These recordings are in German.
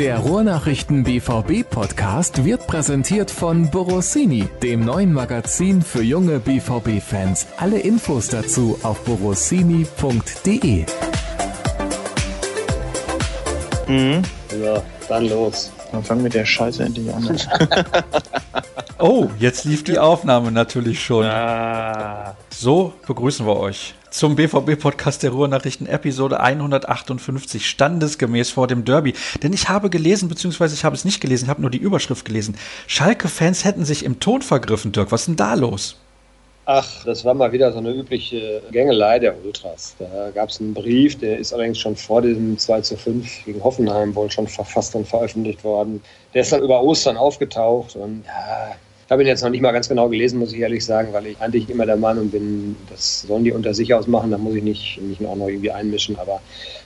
Der Ruhrnachrichten BVB Podcast wird präsentiert von Borossini, dem neuen Magazin für junge BVB Fans. Alle Infos dazu auf borossini.de. Mhm. So, dann los. Dann fangen wir der Scheiße endlich an. oh, jetzt lief die Aufnahme natürlich schon. Ah. So begrüßen wir euch zum BVB-Podcast der Ruhrnachrichten Episode 158, standesgemäß vor dem Derby. Denn ich habe gelesen, beziehungsweise ich habe es nicht gelesen, ich habe nur die Überschrift gelesen. Schalke-Fans hätten sich im Ton vergriffen, Dirk. Was ist denn da los? Ach, das war mal wieder so eine übliche Gängelei der Ultras. Da gab es einen Brief, der ist allerdings schon vor diesem 2 zu 5 gegen Hoffenheim wohl schon verfasst und veröffentlicht worden. Der ist dann über Ostern aufgetaucht und ja, ich habe ihn jetzt noch nicht mal ganz genau gelesen, muss ich ehrlich sagen, weil ich eigentlich immer der Meinung bin, das sollen die unter sich ausmachen, da muss ich nicht, mich auch noch irgendwie einmischen. Aber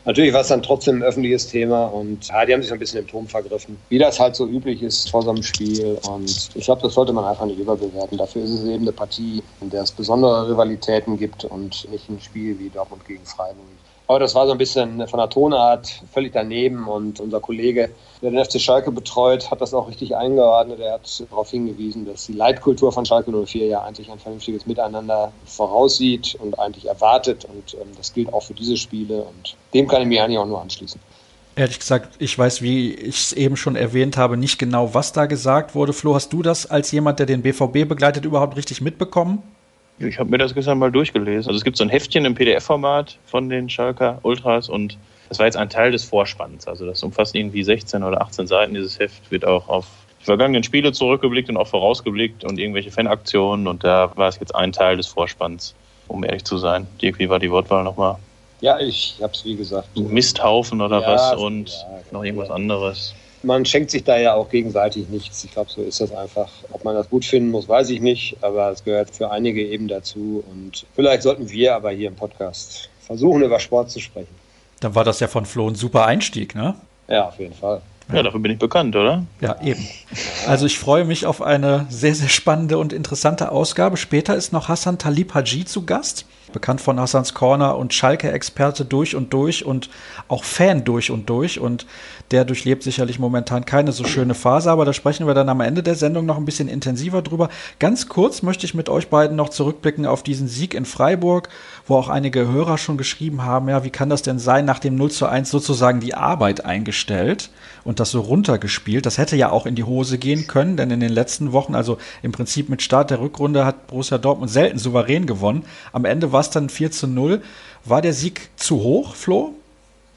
natürlich war es dann trotzdem ein öffentliches Thema und ja, die haben sich ein bisschen im Turm vergriffen, wie das halt so üblich ist vor so einem Spiel. Und ich glaube, das sollte man einfach nicht überbewerten. Dafür ist es eben eine Partie, in der es besondere Rivalitäten gibt und nicht ein Spiel wie Dortmund gegen Freiburg. Aber das war so ein bisschen von der Tonart völlig daneben und unser Kollege, der den FC Schalke betreut, hat das auch richtig eingeordnet. Er hat darauf hingewiesen, dass die Leitkultur von Schalke 04 ja eigentlich ein vernünftiges Miteinander voraussieht und eigentlich erwartet und ähm, das gilt auch für diese Spiele und dem kann ich mich eigentlich auch nur anschließen. Ehrlich gesagt, ich weiß, wie ich es eben schon erwähnt habe, nicht genau, was da gesagt wurde. Flo, hast du das als jemand, der den BVB begleitet, überhaupt richtig mitbekommen? Ich habe mir das gestern mal durchgelesen. Also es gibt so ein Heftchen im PDF-Format von den Schalker Ultras und das war jetzt ein Teil des Vorspanns. Also das umfasst irgendwie 16 oder 18 Seiten. Dieses Heft wird auch auf die vergangenen Spiele zurückgeblickt und auch vorausgeblickt und irgendwelche Fanaktionen und da war es jetzt ein Teil des Vorspanns, um ehrlich zu sein. Dirk, wie war die Wortwahl nochmal? Ja, ich habe es wie gesagt. Misthaufen oder ja, was und ja, noch irgendwas anderes man schenkt sich da ja auch gegenseitig nichts. Ich glaube, so ist das einfach. Ob man das gut finden muss, weiß ich nicht, aber es gehört für einige eben dazu. Und vielleicht sollten wir aber hier im Podcast versuchen, über Sport zu sprechen. Dann war das ja von Flo ein super Einstieg, ne? Ja, auf jeden Fall. Ja, dafür bin ich bekannt, oder? Ja, eben. Also ich freue mich auf eine sehr, sehr spannende und interessante Ausgabe. Später ist noch Hassan Talib Haji zu Gast bekannt von Hassans Corner und Schalke-Experte durch und durch und auch Fan durch und durch. Und der durchlebt sicherlich momentan keine so schöne Phase, aber da sprechen wir dann am Ende der Sendung noch ein bisschen intensiver drüber. Ganz kurz möchte ich mit euch beiden noch zurückblicken auf diesen Sieg in Freiburg, wo auch einige Hörer schon geschrieben haben, ja, wie kann das denn sein, nach dem 0 zu 1 sozusagen die Arbeit eingestellt und das so runtergespielt. Das hätte ja auch in die Hose gehen können, denn in den letzten Wochen, also im Prinzip mit Start der Rückrunde, hat Borussia Dortmund selten souverän gewonnen. Am Ende war es dann 4 zu 0. War der Sieg zu hoch, Flo?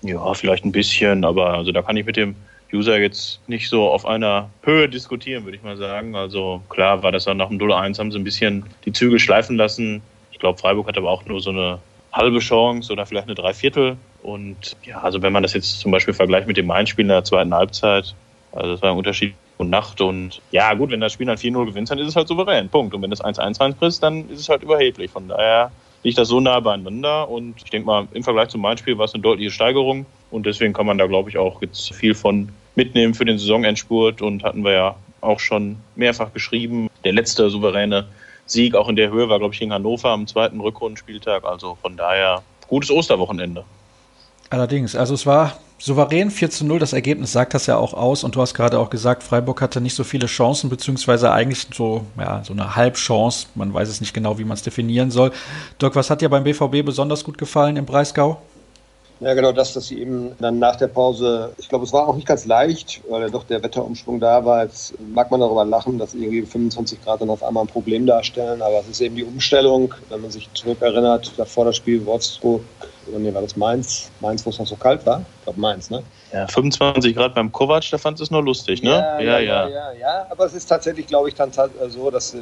Ja, vielleicht ein bisschen, aber also da kann ich mit dem User jetzt nicht so auf einer Höhe diskutieren, würde ich mal sagen. Also klar war das dann nach dem 0-1, haben sie ein bisschen die Zügel schleifen lassen. Ich glaube, Freiburg hat aber auch nur so eine halbe Chance oder vielleicht eine Dreiviertel. Und ja, also wenn man das jetzt zum Beispiel vergleicht mit dem Main-Spiel in der zweiten Halbzeit, also das war ein Unterschied und Nacht. Und ja, gut, wenn das Spiel dann 4-0 gewinnt, dann ist es halt souverän. Punkt. Und wenn das 1-1 frisst, dann ist es halt überheblich. Von daher liegt das so nah beieinander. Und ich denke mal, im Vergleich zum Main-Spiel war es eine deutliche Steigerung. Und deswegen kann man da, glaube ich, auch jetzt viel von mitnehmen für den Saisonendspurt. Und hatten wir ja auch schon mehrfach geschrieben. Der letzte souveräne Sieg auch in der Höhe war, glaube ich, gegen Hannover am zweiten Rückrundenspieltag. Also von daher gutes Osterwochenende. Allerdings, also es war souverän 4 zu 0, das Ergebnis sagt das ja auch aus und du hast gerade auch gesagt, Freiburg hatte nicht so viele Chancen, beziehungsweise eigentlich so, ja, so eine Halbchance, man weiß es nicht genau, wie man es definieren soll. Dirk, was hat dir beim BVB besonders gut gefallen im Breisgau? Ja, genau das, dass sie eben dann nach der Pause, ich glaube, es war auch nicht ganz leicht, weil ja doch der Wetterumschwung da war. Jetzt mag man darüber lachen, dass irgendwie 25 Grad dann auf einmal ein Problem darstellen, aber es ist eben die Umstellung, wenn man sich zurückerinnert, davor das Spiel Wolfsburg, oder nee, war das Mainz? Mainz, wo es noch so kalt war? Ich glaube Mainz, ne? Ja, 25 Grad beim Kovac, da fand es nur lustig, ne? Ja ja, ja ja ja, Aber es ist tatsächlich, glaube ich, dann so, dass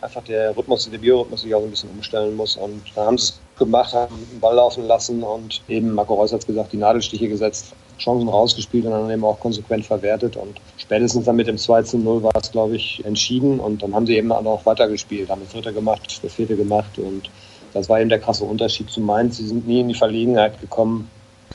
einfach der Rhythmus, der Biorhythmus sich auch ein bisschen umstellen muss. Und da haben sie es gemacht, haben den Ball laufen lassen und eben, Marco Reus hat es gesagt, die Nadelstiche gesetzt, Chancen rausgespielt und dann eben auch konsequent verwertet. Und spätestens dann mit dem 2 zu 0 war es, glaube ich, entschieden. Und dann haben sie eben auch weitergespielt, haben das dritte gemacht, das vierte gemacht. Und das war eben der krasse Unterschied zu Mainz. Sie sind nie in die Verlegenheit gekommen,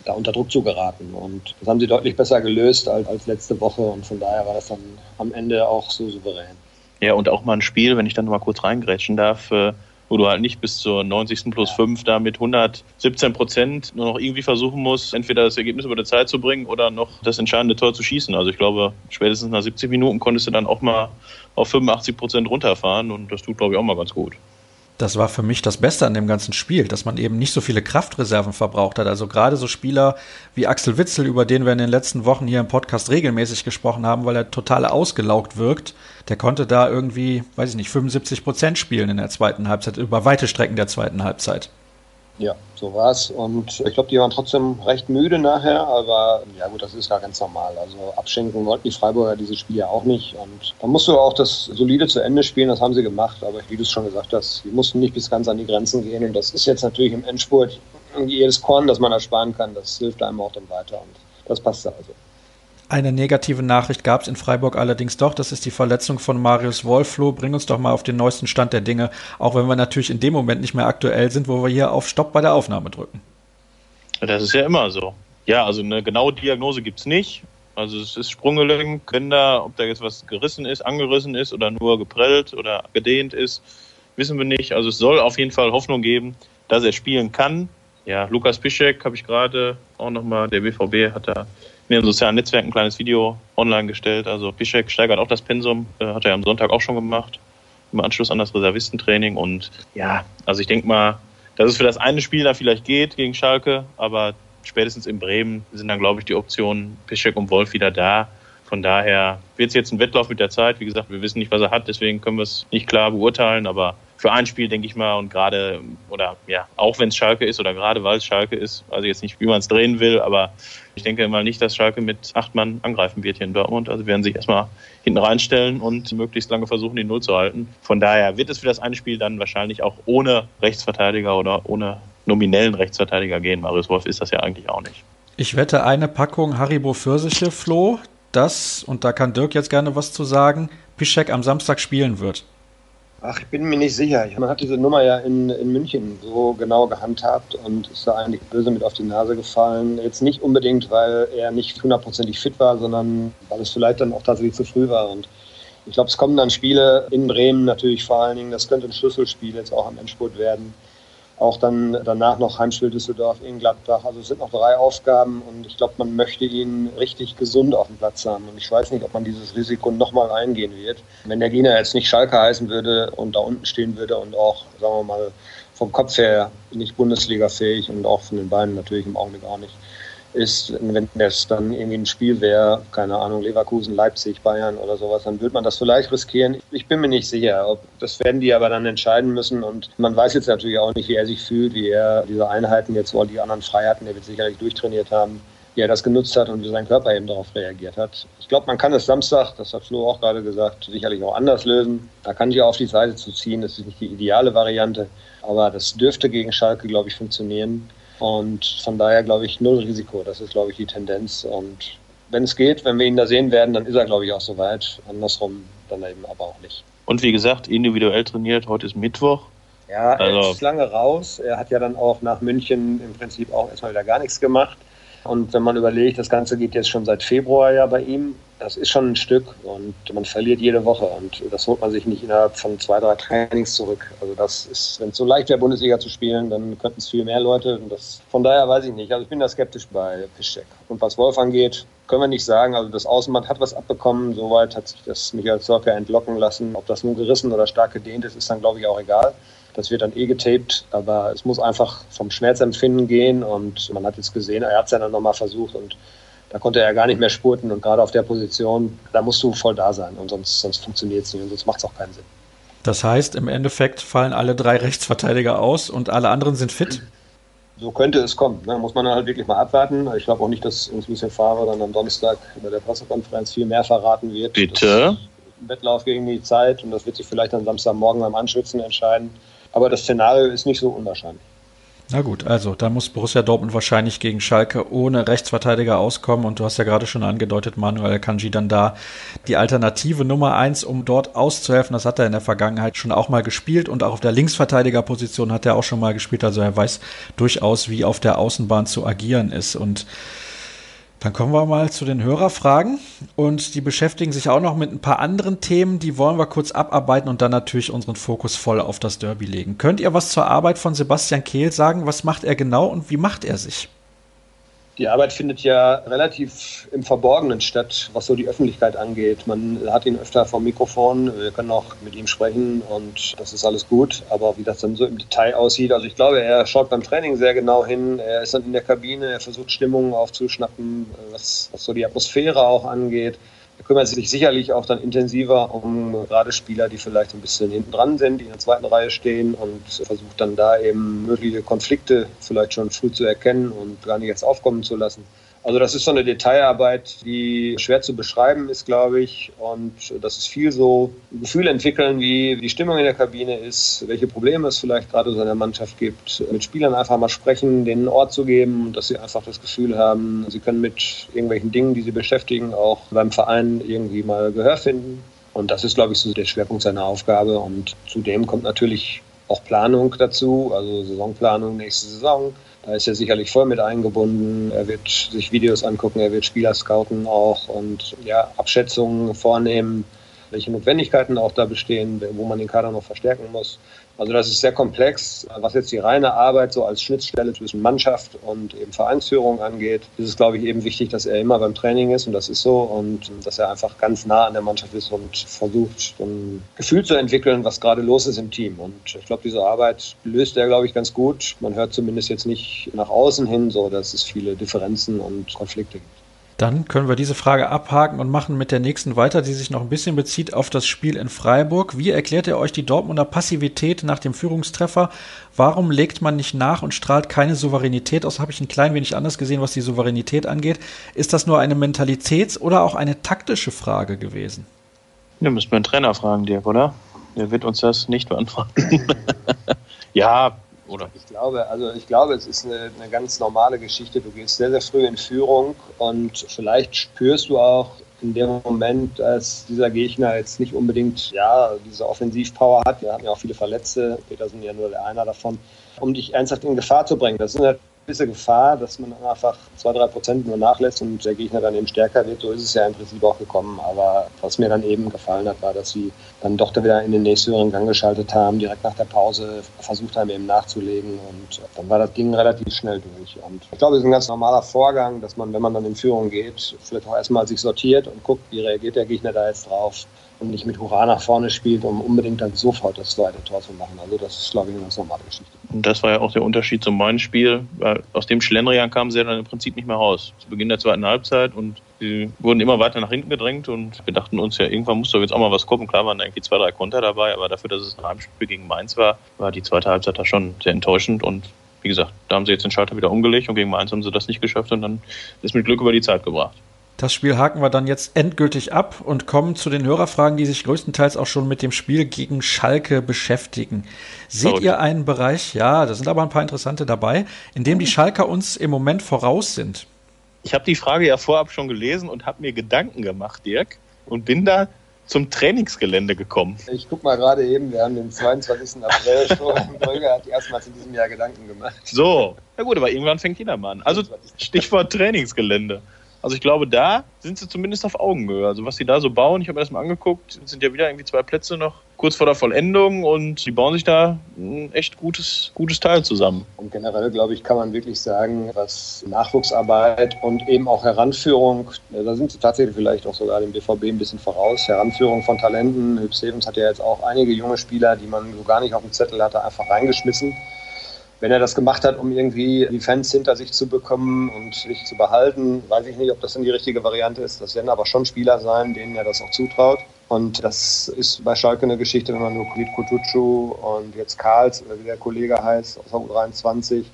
da unter Druck zu geraten. Und das haben sie deutlich besser gelöst als, als letzte Woche und von daher war das dann am Ende auch so souverän. Ja, und auch mal ein Spiel, wenn ich dann mal kurz reingrätschen darf, äh, wo du halt nicht bis zur 90. plus 5 da mit 117 Prozent nur noch irgendwie versuchen musst, entweder das Ergebnis über die Zeit zu bringen oder noch das entscheidende Tor zu schießen. Also ich glaube, spätestens nach 70 Minuten konntest du dann auch mal auf 85 Prozent runterfahren und das tut, glaube ich, auch mal ganz gut das war für mich das Beste an dem ganzen Spiel, dass man eben nicht so viele Kraftreserven verbraucht hat. Also gerade so Spieler wie Axel Witzel, über den wir in den letzten Wochen hier im Podcast regelmäßig gesprochen haben, weil er total ausgelaugt wirkt, der konnte da irgendwie, weiß ich nicht, 75 Prozent spielen in der zweiten Halbzeit, über weite Strecken der zweiten Halbzeit. Ja, so war es. Und ich glaube, die waren trotzdem recht müde nachher, aber ja gut, das ist ja ganz normal. Also abschenken wollten die Freiburger dieses Spiel ja auch nicht. Und da musst du auch das solide zu Ende spielen, das haben sie gemacht. Aber wie du es schon gesagt hast, die mussten nicht bis ganz an die Grenzen gehen. Und das ist jetzt natürlich im Endspurt jedes Korn, das man ersparen kann, das hilft einem auch dann weiter. Und das passt also. Eine negative Nachricht gab es in Freiburg allerdings doch. Das ist die Verletzung von Marius Wolf. Flo, bring uns doch mal auf den neuesten Stand der Dinge, auch wenn wir natürlich in dem Moment nicht mehr aktuell sind, wo wir hier auf Stopp bei der Aufnahme drücken. Das ist ja immer so. Ja, also eine genaue Diagnose gibt es nicht. Also es ist Sprunggelenk, da, ob da jetzt was gerissen ist, angerissen ist oder nur geprellt oder gedehnt ist, wissen wir nicht. Also es soll auf jeden Fall Hoffnung geben, dass er spielen kann. Ja, Lukas Piszek habe ich gerade auch nochmal, der BVB hat da in den sozialen Netzwerken ein kleines Video online gestellt. Also Piszek steigert auch das Pensum, äh, hat er am Sonntag auch schon gemacht, im Anschluss an das Reservistentraining. Und ja, also ich denke mal, dass es für das eine Spiel da vielleicht geht gegen Schalke, aber spätestens in Bremen sind dann, glaube ich, die Optionen Piszek und Wolf wieder da. Von daher wird es jetzt ein Wettlauf mit der Zeit. Wie gesagt, wir wissen nicht, was er hat, deswegen können wir es nicht klar beurteilen, aber für ein Spiel, denke ich mal, und gerade, oder ja, auch wenn es Schalke ist oder gerade weil es Schalke ist, also jetzt nicht, wie man es drehen will, aber ich denke mal nicht, dass Schalke mit acht Mann angreifen wird hier in Dortmund. Also werden sich erstmal hinten reinstellen und möglichst lange versuchen, die Null zu halten. Von daher wird es für das eine Spiel dann wahrscheinlich auch ohne Rechtsverteidiger oder ohne nominellen Rechtsverteidiger gehen. Marius Wolf ist das ja eigentlich auch nicht. Ich wette eine Packung Haribo Pfirsiche, Flo, dass, und da kann Dirk jetzt gerne was zu sagen, Pischek am Samstag spielen wird. Ach, ich bin mir nicht sicher. Man hat diese Nummer ja in, in München so genau gehandhabt und ist da eigentlich böse mit auf die Nase gefallen. Jetzt nicht unbedingt, weil er nicht hundertprozentig fit war, sondern weil es vielleicht dann auch tatsächlich zu früh war. Und ich glaube, es kommen dann Spiele in Bremen natürlich vor allen Dingen. Das könnte ein Schlüsselspiel jetzt auch am Endspurt werden auch dann danach noch Heimspiel Düsseldorf in Gladbach. Also es sind noch drei Aufgaben und ich glaube, man möchte ihn richtig gesund auf dem Platz haben. Und ich weiß nicht, ob man dieses Risiko nochmal eingehen wird. Wenn der Gina jetzt nicht Schalke heißen würde und da unten stehen würde und auch, sagen wir mal, vom Kopf her nicht Bundesliga-fähig und auch von den Beinen natürlich im Augenblick auch nicht, ist, wenn das dann irgendwie ein Spiel wäre, keine Ahnung, Leverkusen, Leipzig, Bayern oder sowas, dann würde man das vielleicht riskieren. Ich bin mir nicht sicher. Ob, das werden die aber dann entscheiden müssen und man weiß jetzt natürlich auch nicht, wie er sich fühlt, wie er diese Einheiten jetzt, wo die anderen Freiheiten, der wird sicherlich durchtrainiert haben, wie er das genutzt hat und wie sein Körper eben darauf reagiert hat. Ich glaube, man kann es Samstag, das hat Flo auch gerade gesagt, sicherlich auch anders lösen. Da kann ich auf die Seite zu ziehen, das ist nicht die ideale Variante, aber das dürfte gegen Schalke, glaube ich, funktionieren. Und von daher glaube ich null Risiko. Das ist, glaube ich, die Tendenz. Und wenn es geht, wenn wir ihn da sehen werden, dann ist er, glaube ich, auch soweit. Andersrum dann eben aber auch nicht. Und wie gesagt, individuell trainiert. Heute ist Mittwoch. Ja, er also. ist lange raus. Er hat ja dann auch nach München im Prinzip auch erstmal wieder gar nichts gemacht. Und wenn man überlegt, das Ganze geht jetzt schon seit Februar ja bei ihm, das ist schon ein Stück und man verliert jede Woche und das holt man sich nicht innerhalb von zwei, drei Trainings zurück. Also das ist, wenn es so leicht wäre, Bundesliga zu spielen, dann könnten es viel mehr Leute. Das, von daher weiß ich nicht. Also ich bin da skeptisch bei Piszczek. Und was Wolf angeht, können wir nicht sagen. Also das Außenband hat was abbekommen. Soweit hat sich das Michael Zorker entlocken lassen. Ob das nun gerissen oder stark gedehnt ist, ist dann, glaube ich, auch egal. Das wird dann eh getaped, aber es muss einfach vom Schmerzempfinden gehen und man hat jetzt gesehen, er hat es ja dann nochmal versucht und da konnte er gar nicht mehr spurten und gerade auf der Position, da musst du voll da sein und sonst, sonst funktioniert es nicht und sonst macht es auch keinen Sinn. Das heißt, im Endeffekt fallen alle drei Rechtsverteidiger aus und alle anderen sind fit? So könnte es kommen. Ne? Muss man halt wirklich mal abwarten. Ich glaube auch nicht, dass uns Lucien Favre dann am Donnerstag bei der Pressekonferenz viel mehr verraten wird. Bitte? Wettlauf gegen die Zeit und das wird sich vielleicht am Samstagmorgen beim Anschwitzen entscheiden. Aber das Szenario ist nicht so unwahrscheinlich. Na gut, also da muss Borussia Dortmund wahrscheinlich gegen Schalke ohne Rechtsverteidiger auskommen und du hast ja gerade schon angedeutet, Manuel Kanji dann da die Alternative Nummer eins, um dort auszuhelfen. Das hat er in der Vergangenheit schon auch mal gespielt und auch auf der Linksverteidigerposition hat er auch schon mal gespielt. Also er weiß durchaus, wie auf der Außenbahn zu agieren ist und Dann kommen wir mal zu den Hörerfragen und die beschäftigen sich auch noch mit ein paar anderen Themen, die wollen wir kurz abarbeiten und dann natürlich unseren Fokus voll auf das Derby legen. Könnt ihr was zur Arbeit von Sebastian Kehl sagen? Was macht er genau und wie macht er sich? Die Arbeit findet ja relativ im Verborgenen statt, was so die Öffentlichkeit angeht. Man hat ihn öfter vom Mikrofon, wir können auch mit ihm sprechen und das ist alles gut. Aber wie das dann so im Detail aussieht, also ich glaube, er schaut beim Training sehr genau hin. Er ist dann in der Kabine, er versucht Stimmungen aufzuschnappen, was, was so die Atmosphäre auch angeht kümmert sich sicherlich auch dann intensiver um gerade Spieler, die vielleicht ein bisschen hinten dran sind, die in der zweiten Reihe stehen und versucht dann da eben mögliche Konflikte vielleicht schon früh zu erkennen und gar nicht erst aufkommen zu lassen. Also das ist so eine Detailarbeit, die schwer zu beschreiben ist, glaube ich. Und das ist viel so ein Gefühl entwickeln, wie die Stimmung in der Kabine ist, welche Probleme es vielleicht gerade so in der Mannschaft gibt. Mit Spielern einfach mal sprechen, denen einen Ort zu geben, dass sie einfach das Gefühl haben, sie können mit irgendwelchen Dingen, die sie beschäftigen, auch beim Verein irgendwie mal Gehör finden. Und das ist, glaube ich, so der Schwerpunkt seiner Aufgabe. Und zudem kommt natürlich auch Planung dazu, also Saisonplanung nächste Saison da ist er sicherlich voll mit eingebunden. Er wird sich Videos angucken, er wird Spieler scouten auch und ja, Abschätzungen vornehmen, welche Notwendigkeiten auch da bestehen, wo man den Kader noch verstärken muss. Also das ist sehr komplex. Was jetzt die reine Arbeit so als Schnittstelle zwischen Mannschaft und eben Vereinsführung angeht, ist es, glaube ich, eben wichtig, dass er immer beim Training ist und das ist so und dass er einfach ganz nah an der Mannschaft ist und versucht, ein Gefühl zu entwickeln, was gerade los ist im Team. Und ich glaube, diese Arbeit löst er, glaube ich, ganz gut. Man hört zumindest jetzt nicht nach außen hin so, dass es viele Differenzen und Konflikte gibt. Dann können wir diese Frage abhaken und machen mit der nächsten weiter, die sich noch ein bisschen bezieht auf das Spiel in Freiburg. Wie erklärt ihr euch die Dortmunder Passivität nach dem Führungstreffer? Warum legt man nicht nach und strahlt keine Souveränität aus? Habe ich ein klein wenig anders gesehen, was die Souveränität angeht. Ist das nur eine Mentalitäts- oder auch eine taktische Frage gewesen? Ja, müssen wir einen Trainer fragen, Dirk, oder? Der wird uns das nicht beantworten. ja, oder? Ich glaube, also ich glaube, es ist eine, eine ganz normale Geschichte. Du gehst sehr, sehr früh in Führung und vielleicht spürst du auch in dem Moment, dass dieser Gegner jetzt nicht unbedingt ja, diese Offensivpower hat. Wir hatten ja auch viele Verletzte, Petersen ja nur der einer davon, um dich ernsthaft in Gefahr zu bringen. Das ist eine gewisse Gefahr, dass man einfach zwei, drei Prozent nur nachlässt und der Gegner dann eben stärker wird. So ist es ja im Prinzip auch gekommen. Aber was mir dann eben gefallen hat, war, dass sie dann doch wieder in den nächsthöheren Gang geschaltet haben, direkt nach der Pause versucht haben, eben nachzulegen und dann war das Ding relativ schnell durch. Und ich glaube, es ist ein ganz normaler Vorgang, dass man, wenn man dann in Führung geht, vielleicht auch erstmal sich sortiert und guckt, wie reagiert der Gegner da jetzt drauf und nicht mit Hurra nach vorne spielt, um unbedingt dann sofort das zweite Tor zu machen. Also das ist, glaube ich, eine ganz normale Geschichte. Und das war ja auch der Unterschied zum meinem Spiel, weil aus dem Schlendrian kamen sie dann im Prinzip nicht mehr raus. Zu Beginn der zweiten Halbzeit und sie wurden immer weiter nach hinten gedrängt und wir dachten uns ja, irgendwann muss doch jetzt auch mal was kommen. Klar waren irgendwie zwei, drei Konter dabei, aber dafür, dass es ein Heimspiel gegen Mainz war, war die zweite Halbzeit da schon sehr enttäuschend und wie gesagt, da haben sie jetzt den Schalter wieder umgelegt und gegen Mainz haben sie das nicht geschafft und dann ist mit Glück über die Zeit gebracht. Das Spiel haken wir dann jetzt endgültig ab und kommen zu den Hörerfragen, die sich größtenteils auch schon mit dem Spiel gegen Schalke beschäftigen. Seht Sorry. ihr einen Bereich, ja, da sind aber ein paar interessante dabei, in dem die Schalker uns im Moment voraus sind? Ich habe die Frage ja vorab schon gelesen und habe mir Gedanken gemacht, Dirk, und bin da zum Trainingsgelände gekommen. Ich guck mal gerade eben, wir haben den 22. April schon. Holger hat erstmals in diesem Jahr Gedanken gemacht. So, na gut, aber irgendwann fängt jeder mal an. Also Stichwort Trainingsgelände. Also ich glaube, da sind sie zumindest auf Augenhöhe. Also was sie da so bauen, ich habe mir das mal angeguckt, sind ja wieder irgendwie zwei Plätze noch kurz vor der Vollendung und die bauen sich da ein echt gutes, gutes Teil zusammen. Und generell, glaube ich, kann man wirklich sagen, was Nachwuchsarbeit und eben auch Heranführung, da sind sie tatsächlich vielleicht auch sogar dem BVB ein bisschen voraus. Heranführung von Talenten. Hüb Stevens hat ja jetzt auch einige junge Spieler, die man so gar nicht auf dem Zettel hatte, einfach reingeschmissen wenn er das gemacht hat, um irgendwie die Fans hinter sich zu bekommen und sich zu behalten, weiß ich nicht, ob das dann die richtige Variante ist. Das werden aber schon Spieler sein, denen er das auch zutraut. Und das ist bei Schalke eine Geschichte, wenn man nur Kulit Kutucu und jetzt Karls, oder wie der Kollege heißt, aus der U23.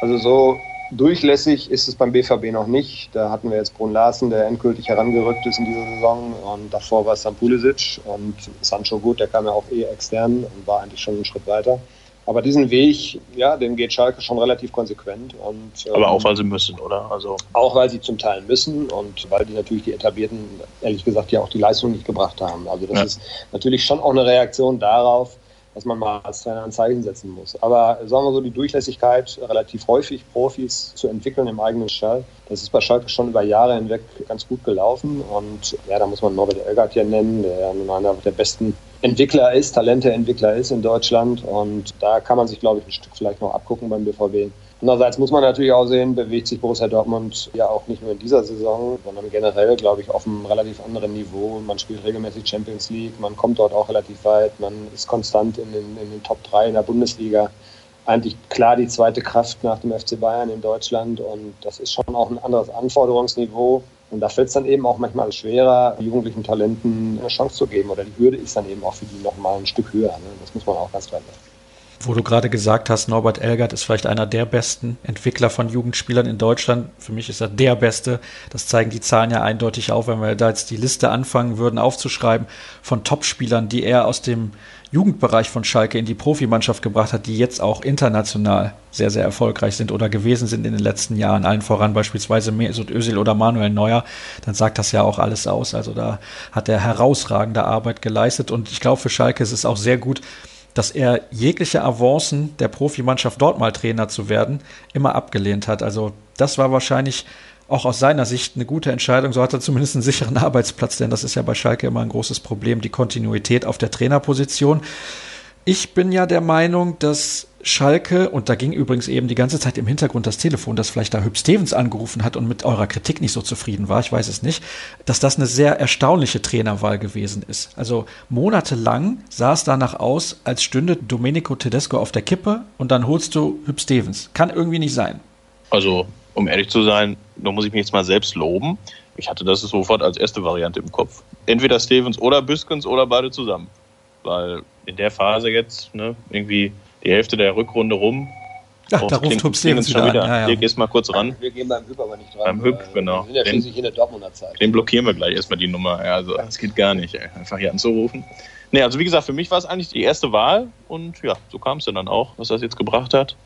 Also so durchlässig ist es beim BVB noch nicht. Da hatten wir jetzt Brun Larsen, der endgültig herangerückt ist in dieser Saison. Und davor war es dann Pulisic und Sancho Gut, der kam ja auch eh extern und war eigentlich schon einen Schritt weiter. Aber diesen Weg, ja, den geht Schalke schon relativ konsequent. Und, ähm, Aber auch, weil sie müssen, oder? Also auch, weil sie zum Teil müssen und weil die natürlich die Etablierten, ehrlich gesagt, ja auch die Leistung nicht gebracht haben. Also das ja. ist natürlich schon auch eine Reaktion darauf, dass man mal als Trainer ein Zeichen setzen muss. Aber sagen wir so, die Durchlässigkeit, relativ häufig Profis zu entwickeln im eigenen Stall, das ist bei Schalke schon über Jahre hinweg ganz gut gelaufen. Und ja, da muss man Norbert Elgert hier nennen, der nun einer der besten Entwickler ist, Talenteentwickler ist in Deutschland. Und da kann man sich, glaube ich, ein Stück vielleicht noch abgucken beim BVB. Andererseits muss man natürlich auch sehen, bewegt sich Borussia Dortmund ja auch nicht nur in dieser Saison, sondern generell, glaube ich, auf einem relativ anderen Niveau. Man spielt regelmäßig Champions League, man kommt dort auch relativ weit, man ist konstant in den, in den Top 3 in der Bundesliga. Eigentlich klar die zweite Kraft nach dem FC Bayern in Deutschland und das ist schon auch ein anderes Anforderungsniveau. Und da fällt es dann eben auch manchmal schwerer, jugendlichen Talenten eine Chance zu geben oder die Hürde ist dann eben auch für die nochmal ein Stück höher. Ne? Das muss man auch ganz klar sagen. Wo du gerade gesagt hast, Norbert Elgert ist vielleicht einer der besten Entwickler von Jugendspielern in Deutschland. Für mich ist er der Beste. Das zeigen die Zahlen ja eindeutig auf, wenn wir da jetzt die Liste anfangen würden aufzuschreiben von Topspielern, die er aus dem Jugendbereich von Schalke in die Profimannschaft gebracht hat, die jetzt auch international sehr, sehr erfolgreich sind oder gewesen sind in den letzten Jahren, allen voran beispielsweise Mesut Özil oder Manuel Neuer, dann sagt das ja auch alles aus. Also da hat er herausragende Arbeit geleistet und ich glaube, für Schalke ist es auch sehr gut, dass er jegliche Avancen der Profimannschaft dort mal Trainer zu werden, immer abgelehnt hat. Also das war wahrscheinlich auch aus seiner Sicht eine gute Entscheidung. So hat er zumindest einen sicheren Arbeitsplatz, denn das ist ja bei Schalke immer ein großes Problem, die Kontinuität auf der Trainerposition. Ich bin ja der Meinung, dass Schalke, und da ging übrigens eben die ganze Zeit im Hintergrund das Telefon, dass vielleicht da Hüb Stevens angerufen hat und mit eurer Kritik nicht so zufrieden war, ich weiß es nicht, dass das eine sehr erstaunliche Trainerwahl gewesen ist. Also monatelang sah es danach aus, als stünde Domenico Tedesco auf der Kippe und dann holst du Hüb Stevens. Kann irgendwie nicht sein. Also, um ehrlich zu sein, da muss ich mich jetzt mal selbst loben. Ich hatte das sofort als erste Variante im Kopf. Entweder Stevens oder Büskens oder beide zusammen. Weil in der Phase jetzt, ne, irgendwie die Hälfte der Rückrunde rum. Ach, da ruft Hub Stevens wieder, wieder. Ja, ja. Hier gehst mal kurz ran. Wir gehen beim Hüb aber nicht dran. Beim Hüb, genau. Wir sind ja schließlich in der Dortmunder Zeit. Den blockieren wir gleich erstmal die Nummer. Ja, also, das geht gar nicht, ey. einfach hier anzurufen. Nee, also wie gesagt, für mich war es eigentlich die erste Wahl und ja, so kam es dann auch, was das jetzt gebracht hat.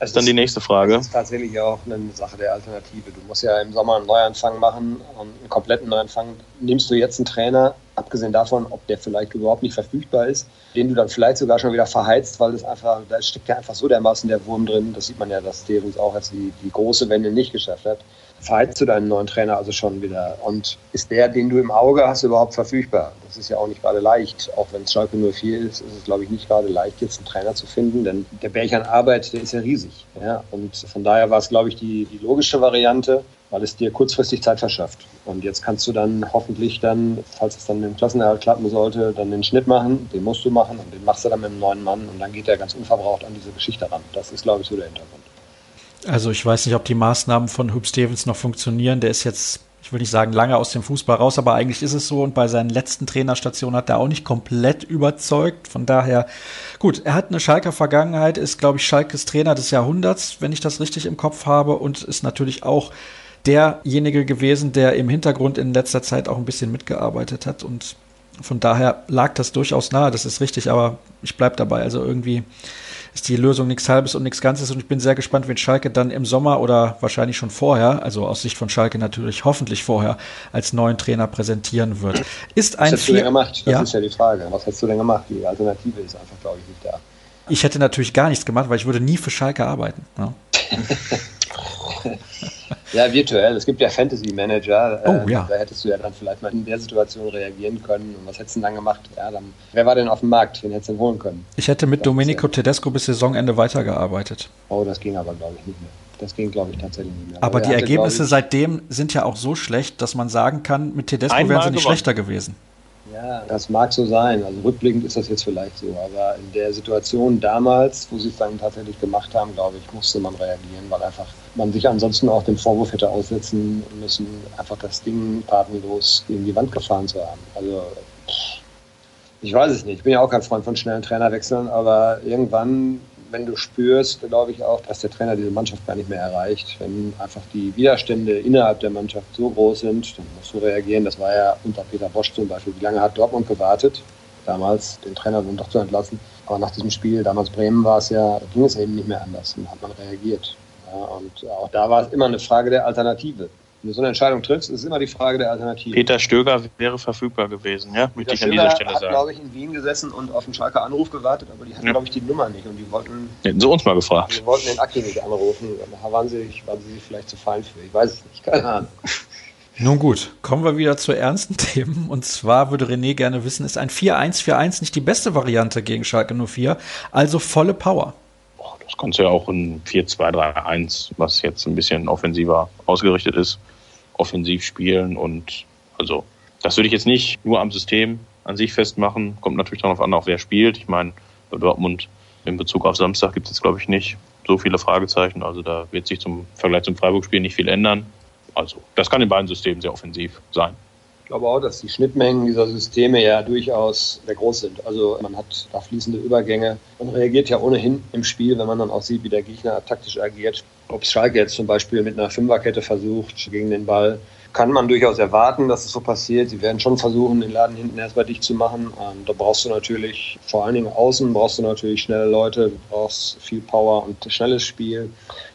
Das ist dann die nächste Frage. Das ist tatsächlich auch eine Sache der Alternative. Du musst ja im Sommer einen Neuanfang machen, einen kompletten Neuanfang. Nimmst du jetzt einen Trainer, abgesehen davon, ob der vielleicht überhaupt nicht verfügbar ist, den du dann vielleicht sogar schon wieder verheizt, weil das einfach, da steckt ja einfach so dermaßen der Wurm drin. Das sieht man ja, dass Stevens auch jetzt die, die große Wende nicht geschafft hat verheizt du deinen neuen Trainer also schon wieder? Und ist der, den du im Auge hast, überhaupt verfügbar? Das ist ja auch nicht gerade leicht. Auch wenn es Schalke nur 4 ist, ist es, glaube ich, nicht gerade leicht, jetzt einen Trainer zu finden, denn der Berg Arbeit, der ist ja riesig. Ja? Und von daher war es, glaube ich, die, die logische Variante, weil es dir kurzfristig Zeit verschafft. Und jetzt kannst du dann hoffentlich dann, falls es dann im Klassenerhalt klappen sollte, dann den Schnitt machen, den musst du machen und den machst du dann mit einem neuen Mann und dann geht er ganz unverbraucht an diese Geschichte ran. Das ist, glaube ich, so der Hintergrund. Also ich weiß nicht, ob die Maßnahmen von Hub Stevens noch funktionieren. Der ist jetzt, ich will nicht sagen, lange aus dem Fußball raus, aber eigentlich ist es so. Und bei seinen letzten Trainerstationen hat er auch nicht komplett überzeugt. Von daher, gut, er hat eine Schalker Vergangenheit, ist, glaube ich, Schalkes Trainer des Jahrhunderts, wenn ich das richtig im Kopf habe, und ist natürlich auch derjenige gewesen, der im Hintergrund in letzter Zeit auch ein bisschen mitgearbeitet hat. Und von daher lag das durchaus nahe, das ist richtig, aber ich bleibe dabei. Also irgendwie ist die Lösung nichts Halbes und nichts Ganzes. Und ich bin sehr gespannt, wen Schalke dann im Sommer oder wahrscheinlich schon vorher, also aus Sicht von Schalke natürlich hoffentlich vorher, als neuen Trainer präsentieren wird. Ist ein Was hättest du denn gemacht? Das ja? ist ja die Frage. Was hättest du denn gemacht? Die Alternative ist einfach, glaube ich, nicht da. Ich hätte natürlich gar nichts gemacht, weil ich würde nie für Schalke arbeiten. Ja. Ja, virtuell. Es gibt ja Fantasy Manager. Oh, ja. Da hättest du ja dann vielleicht mal in der Situation reagieren können. Und was hättest du denn dann gemacht? Ja, dann, wer war denn auf dem Markt? Wen hättest du denn holen können? Ich hätte mit Domenico Tedesco bis Saisonende weitergearbeitet. Oh, das ging aber, glaube ich, nicht mehr. Das ging, glaube ich, tatsächlich nicht mehr. Aber, aber die Ergebnisse ich, seitdem sind ja auch so schlecht, dass man sagen kann, mit Tedesco wären sie nicht gewonnen. schlechter gewesen. Ja, das mag so sein. Also rückblickend ist das jetzt vielleicht so. Aber in der Situation damals, wo sie es dann tatsächlich gemacht haben, glaube ich, musste man reagieren, weil einfach man sich ansonsten auch den Vorwurf hätte aussetzen müssen, einfach das Ding tatenlos gegen die Wand gefahren zu haben. Also ich weiß es nicht. Ich bin ja auch kein Freund von schnellen Trainerwechseln, aber irgendwann wenn du spürst, glaube ich auch, dass der Trainer diese Mannschaft gar nicht mehr erreicht. Wenn einfach die Widerstände innerhalb der Mannschaft so groß sind, dann musst du reagieren. Das war ja unter Peter Bosch zum Beispiel. Wie lange hat Dortmund gewartet, damals den Trainer dann doch zu entlassen? Aber nach diesem Spiel, damals Bremen war es ja, ging es eben nicht mehr anders. Dann hat man reagiert. Ja, und auch da war es immer eine Frage der Alternative. Wenn du so eine Entscheidung triffst, ist immer die Frage der Alternative. Peter Stöger wäre verfügbar gewesen, ja, möchte ich an dieser Stelle hat, sagen. glaube ich, in Wien gesessen und auf einen Schalker Anruf gewartet, aber die hatten, ja. glaube ich, die Nummer nicht und die wollten. Hätten sie uns mal gefragt. Die wollten den Aki nicht anrufen. Da waren sie, waren sie vielleicht zu fein für. Ich weiß es nicht, keine Ahnung. Nun gut, kommen wir wieder zu ernsten Themen. Und zwar würde René gerne wissen, ist ein 4-1-4-1 nicht die beste Variante gegen Schalke 04? Also volle Power. Das kannst du ja auch in 4-2-3-1, was jetzt ein bisschen offensiver ausgerichtet ist, offensiv spielen. Und also, das würde ich jetzt nicht nur am System an sich festmachen. Kommt natürlich darauf an, auch wer spielt. Ich meine, bei Dortmund in Bezug auf Samstag gibt es jetzt, glaube ich, nicht so viele Fragezeichen. Also da wird sich zum Vergleich zum Freiburg-Spiel nicht viel ändern. Also das kann in beiden Systemen sehr offensiv sein. Glaube auch, dass die Schnittmengen dieser Systeme ja durchaus sehr groß sind. Also man hat da fließende Übergänge. Man reagiert ja ohnehin im Spiel, wenn man dann auch sieht, wie der Gegner taktisch agiert. Ob Schalke jetzt zum Beispiel mit einer Fünferkette versucht gegen den Ball, kann man durchaus erwarten, dass es so passiert. Sie werden schon versuchen, den Laden hinten erstmal dicht zu machen. Ähm, da brauchst du natürlich, vor allen Dingen außen, brauchst du natürlich schnelle Leute, du brauchst viel Power und schnelles Spiel.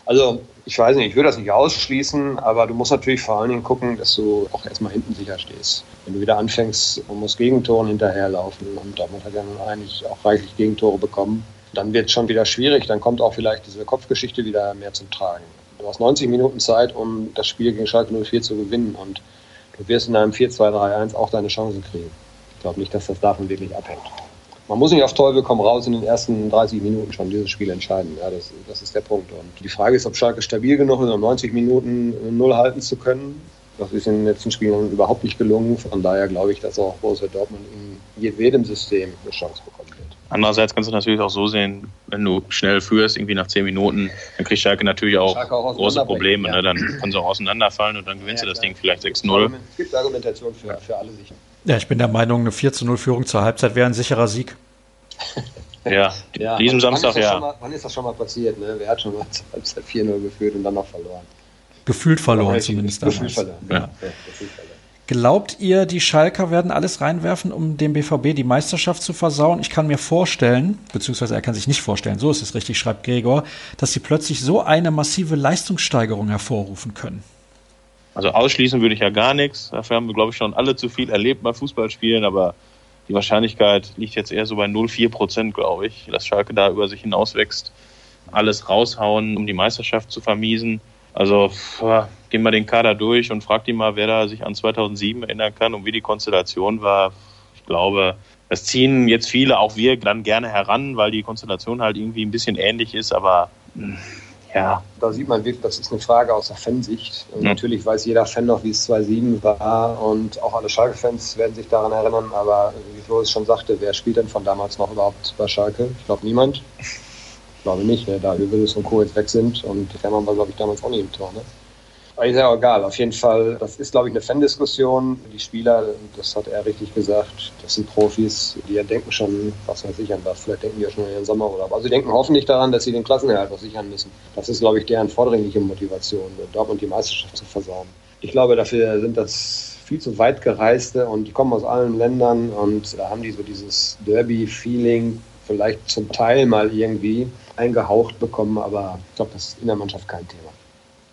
Also ich weiß nicht, ich würde das nicht ausschließen, aber du musst natürlich vor allen Dingen gucken, dass du auch erstmal hinten sicher stehst. Wenn du wieder anfängst und musst Gegentoren hinterherlaufen und damit hat er nun eigentlich auch reichlich Gegentore bekommen, dann wird es schon wieder schwierig, dann kommt auch vielleicht diese Kopfgeschichte wieder mehr zum Tragen. Du hast 90 Minuten Zeit, um das Spiel gegen Schalke 04 zu gewinnen und du wirst in einem 4-2-3-1 auch deine Chancen kriegen. Ich glaube nicht, dass das davon wirklich abhängt. Man muss nicht auf Teufel komm raus in den ersten 30 Minuten schon dieses Spiel entscheiden. Ja, das, das ist der Punkt. Und die Frage ist, ob Schalke stabil genug ist, um 90 Minuten null halten zu können. Das ist in den letzten Spielen überhaupt nicht gelungen. Von daher glaube ich, dass auch Borussia Dortmund in jedem System eine Chance bekommen wird. Andererseits kannst du natürlich auch so sehen, wenn du schnell führst, irgendwie nach zehn Minuten, dann kriegt Schalke natürlich auch, Schalke auch große Probleme. Ja. Ne? Dann kannst du auch auseinanderfallen und dann gewinnst ja, du das Ding vielleicht 6-0. Es gibt Argumentation für, für alle sicher. Ja, ich bin der Meinung, eine 4 0 Führung zur Halbzeit wäre ein sicherer Sieg. ja, ja, diesem Samstag ja. Mal, wann ist das schon mal passiert? Ne? Wer hat schon mal zur Halbzeit 4-0 geführt und dann noch verloren? Gefühlt verloren zumindest damals. Gefühlt verloren, ja. ja. Gefühlt verloren. Glaubt ihr, die Schalker werden alles reinwerfen, um dem BVB die Meisterschaft zu versauen? Ich kann mir vorstellen, beziehungsweise er kann sich nicht vorstellen, so ist es richtig, schreibt Gregor, dass sie plötzlich so eine massive Leistungssteigerung hervorrufen können. Also ausschließen würde ich ja gar nichts. Dafür haben wir, glaube ich, schon alle zu viel erlebt bei Fußballspielen, aber die Wahrscheinlichkeit liegt jetzt eher so bei 0,4 Prozent, glaube ich, dass Schalke da über sich hinauswächst, alles raushauen, um die Meisterschaft zu vermiesen. Also gehen wir den Kader durch und fragt ihn mal, wer da sich an 2007 erinnern kann und wie die Konstellation war. Ich glaube, das ziehen jetzt viele, auch wir, dann gerne heran, weil die Konstellation halt irgendwie ein bisschen ähnlich ist, aber hm, ja. Da sieht man wirklich, das ist eine Frage aus der Fansicht. Mhm. Natürlich weiß jeder Fan noch, wie es 2007 war und auch alle Schalke-Fans werden sich daran erinnern, aber wie Floris schon sagte, wer spielt denn von damals noch überhaupt bei Schalke? Ich glaube niemand glaube nicht, ne? da Övelis und Co. jetzt weg sind und Hermann war, glaube ich, damals auch nicht im Tor. Ne? Ist ja egal. Auf jeden Fall, das ist, glaube ich, eine Fan-Diskussion. Die Spieler, das hat er richtig gesagt, das sind Profis, die ja denken schon, was weiß ich an was. Vielleicht denken die ja schon an ihren Sommerurlaub. Also sie denken hoffentlich daran, dass sie den Klassenerhalt noch sichern müssen. Das ist, glaube ich, deren vordringliche Motivation, Dortmund die Meisterschaft zu versauen. Ich glaube, dafür sind das viel zu weit gereiste und die kommen aus allen Ländern und da haben die so dieses Derby-Feeling vielleicht zum Teil mal irgendwie eingehaucht bekommen, aber ich glaube, das ist in der Mannschaft kein Thema.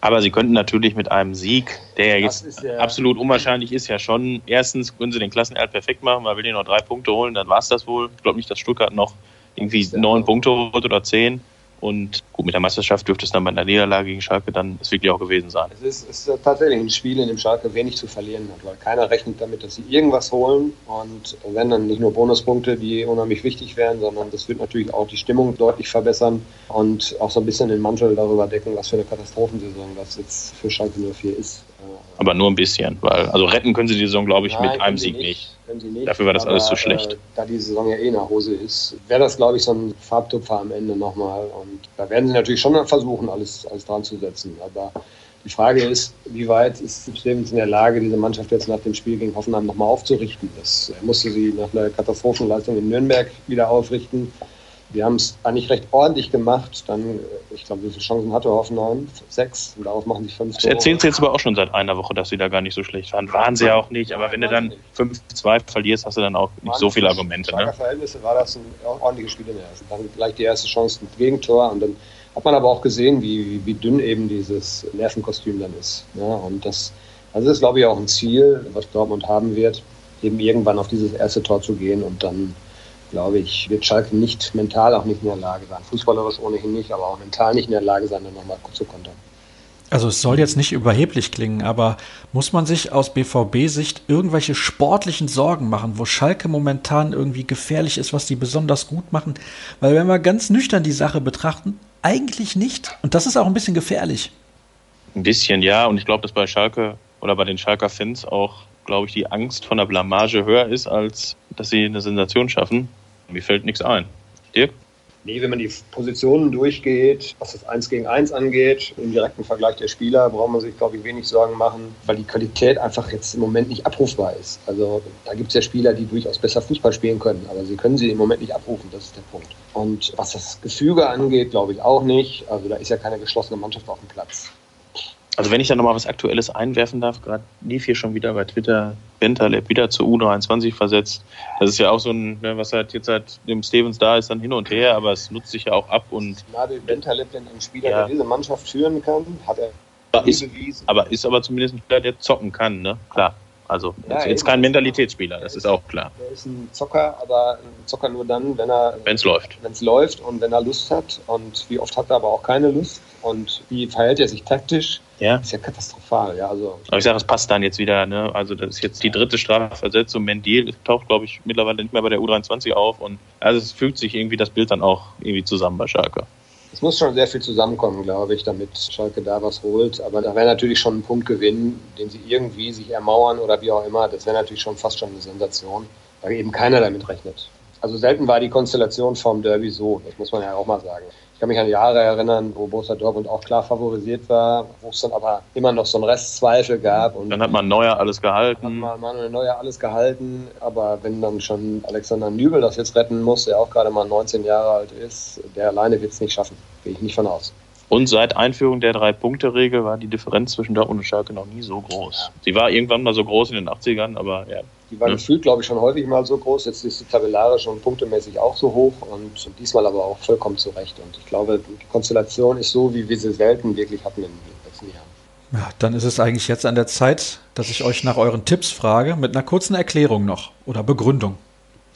Aber sie könnten natürlich mit einem Sieg, der ja jetzt ja absolut unwahrscheinlich ist, ja schon, erstens können sie den Klassenerhalt perfekt machen, weil will die noch drei Punkte holen, dann war es das wohl. Ich glaube nicht, dass Stuttgart noch irgendwie neun Punkte holt oder zehn. Und gut, mit der Meisterschaft dürfte es dann bei einer Niederlage gegen Schalke dann es wirklich auch gewesen sein. Es ist, es ist tatsächlich ein Spiel, in dem Schalke wenig zu verlieren hat, weil keiner rechnet damit, dass sie irgendwas holen. Und wenn dann nicht nur Bonuspunkte, die unheimlich wichtig wären, sondern das wird natürlich auch die Stimmung deutlich verbessern und auch so ein bisschen den Mantel darüber decken, was für eine Katastrophensaison das jetzt für Schalke 04 ist. Aber nur ein bisschen, weil also retten können sie die Saison, glaube ich, Nein, mit einem Sieg nicht. nicht. Nicht, Dafür war das alles zu schlecht. Äh, da die Saison ja eh nach Hose ist, wäre das, glaube ich, so ein Farbtupfer am Ende nochmal. Und da werden sie natürlich schon versuchen, alles, alles dran zu setzen. Aber die Frage ist, wie weit ist Stevens in der Lage, diese Mannschaft jetzt nach dem Spiel gegen Hoffenheim nochmal aufzurichten? Das musste sie nach einer Katastrophenleistung in Nürnberg wieder aufrichten. Wir haben es eigentlich recht ordentlich gemacht. Dann, äh, ich glaube, wie viele Chancen hatte Hoffenheim? Sechs. Und darauf machen sich fünf. Das erzählen sie jetzt aber auch schon seit einer Woche, dass sie da gar nicht so schlecht waren. Waren sie ja auch nicht. Aber wenn du dann 5-2 verlierst, hast du dann auch nicht so viele Argumente. In ne? Verhältnisse war das ein ordentliches Spiel in der ersten. Dann gleich die erste Chance ein Gegentor und dann hat man aber auch gesehen, wie, wie dünn eben dieses Nervenkostüm dann ist. Ja, und das, also das ist, glaube ich, auch ein Ziel, was Dortmund haben wird, eben irgendwann auf dieses erste Tor zu gehen und dann glaube ich, wird Schalke nicht mental auch nicht in der Lage sein. Fußballerisch ohnehin nicht, aber auch mental nicht in der Lage sein, dann nochmal zu kontern. Also es soll jetzt nicht überheblich klingen, aber muss man sich aus BVB-Sicht irgendwelche sportlichen Sorgen machen, wo Schalke momentan irgendwie gefährlich ist, was die besonders gut machen? Weil wenn wir ganz nüchtern die Sache betrachten, eigentlich nicht. Und das ist auch ein bisschen gefährlich. Ein bisschen, ja. Und ich glaube, dass bei Schalke oder bei den Schalker Fans auch, glaube ich, die Angst von der Blamage höher ist, als dass sie eine Sensation schaffen. Mir fällt nichts ein. Dirk? Nee, wenn man die Positionen durchgeht, was das 1 gegen 1 angeht, im direkten Vergleich der Spieler, braucht man sich, glaube ich, wenig Sorgen machen, weil die Qualität einfach jetzt im Moment nicht abrufbar ist. Also da gibt es ja Spieler, die durchaus besser Fußball spielen können, aber sie können sie im Moment nicht abrufen, das ist der Punkt. Und was das Gefüge angeht, glaube ich auch nicht. Also da ist ja keine geschlossene Mannschaft auf dem Platz. Also wenn ich da nochmal was Aktuelles einwerfen darf, gerade lief hier schon wieder bei Twitter, Bentaleb wieder zu U23 versetzt. Das ist ja auch so ein, ne, was halt jetzt seit dem Stevens da ist, dann hin und her, aber es nutzt sich ja auch ab und. Nabil Bentaleb, wenn ein Spieler, ja. der diese Mannschaft führen kann, hat er ist, bewiesen. Aber ist aber zumindest ein Spieler, der zocken kann, ne? Klar. Also ja, ist jetzt kein Mentalitätsspieler, das ist, ist, auch klar. Er ist ein Zocker, aber ein Zocker nur dann, wenn er wenn es läuft. Wenn es läuft und wenn er Lust hat. Und wie oft hat er aber auch keine Lust und wie verhält er sich taktisch? Ja. Ist ja katastrophal, ja. Also, aber ich sage, es passt dann jetzt wieder, ne? Also das ist jetzt die dritte Strafversetzung. Mendil taucht, glaube ich, mittlerweile nicht mehr bei der U23 auf und also es fügt sich irgendwie das Bild dann auch irgendwie zusammen bei Schalke. Es muss schon sehr viel zusammenkommen, glaube ich, damit Schalke da was holt. Aber da wäre natürlich schon ein Punkt gewinnen, den sie irgendwie sich ermauern oder wie auch immer. Das wäre natürlich schon fast schon eine Sensation, weil eben keiner damit rechnet. Also selten war die Konstellation vom Derby so, das muss man ja auch mal sagen. Ich kann mich an Jahre erinnern, wo Borussia Dortmund auch klar favorisiert war, wo es dann aber immer noch so einen Restzweifel gab. Und dann hat man Neuer alles gehalten. Hat man Manuel Neuer alles gehalten, aber wenn dann schon Alexander Nübel das jetzt retten muss, der auch gerade mal 19 Jahre alt ist, der alleine wird es nicht schaffen. Gehe ich nicht von aus. Und seit Einführung der Drei-Punkte-Regel war die Differenz zwischen Dortmund und Schalke noch nie so groß. Ja. Sie war irgendwann mal so groß in den 80ern, aber ja. Die war ja. gefühlt, glaube ich, schon häufig mal so groß. Jetzt ist sie tabellarisch und punktemäßig auch so hoch und diesmal aber auch vollkommen zurecht. Und ich glaube, die Konstellation ist so, wie wir sie selten wirklich hatten in den letzten Jahren. Ja, dann ist es eigentlich jetzt an der Zeit, dass ich euch nach euren Tipps frage, mit einer kurzen Erklärung noch oder Begründung.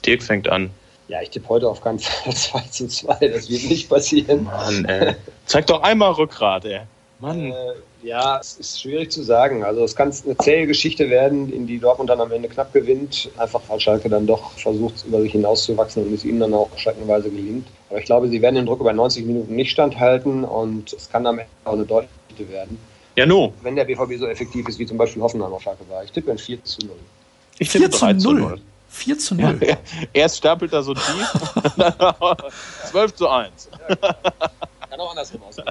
Dirk fängt an. Ja, ich tippe heute auf keinen Fall 2 zu 2. Das wird nicht passieren. Mann, ey. Zeig doch einmal Rückgrat, ey. Mann. Äh, ja, es ist schwierig zu sagen. Also es kann eine zähe Geschichte werden, in die Dortmund dann am Ende knapp gewinnt. Einfach weil Schalke dann doch versucht, über sich hinauszuwachsen und es ihnen dann auch streckenweise gelingt. Aber ich glaube, sie werden den Druck über 90 Minuten nicht standhalten und es kann am Ende auch eine deutliche Geschichte werden. Ja, no. Wenn der BVB so effektiv ist, wie zum Beispiel Hoffenheim auf Schalke war. Ich tippe ein 4 zu 0. Ich tippe 3 zu 0. 4 zu 0. Ja, erst stapelt er so tief, 12 zu 1. Kann auch andersrum aussehen.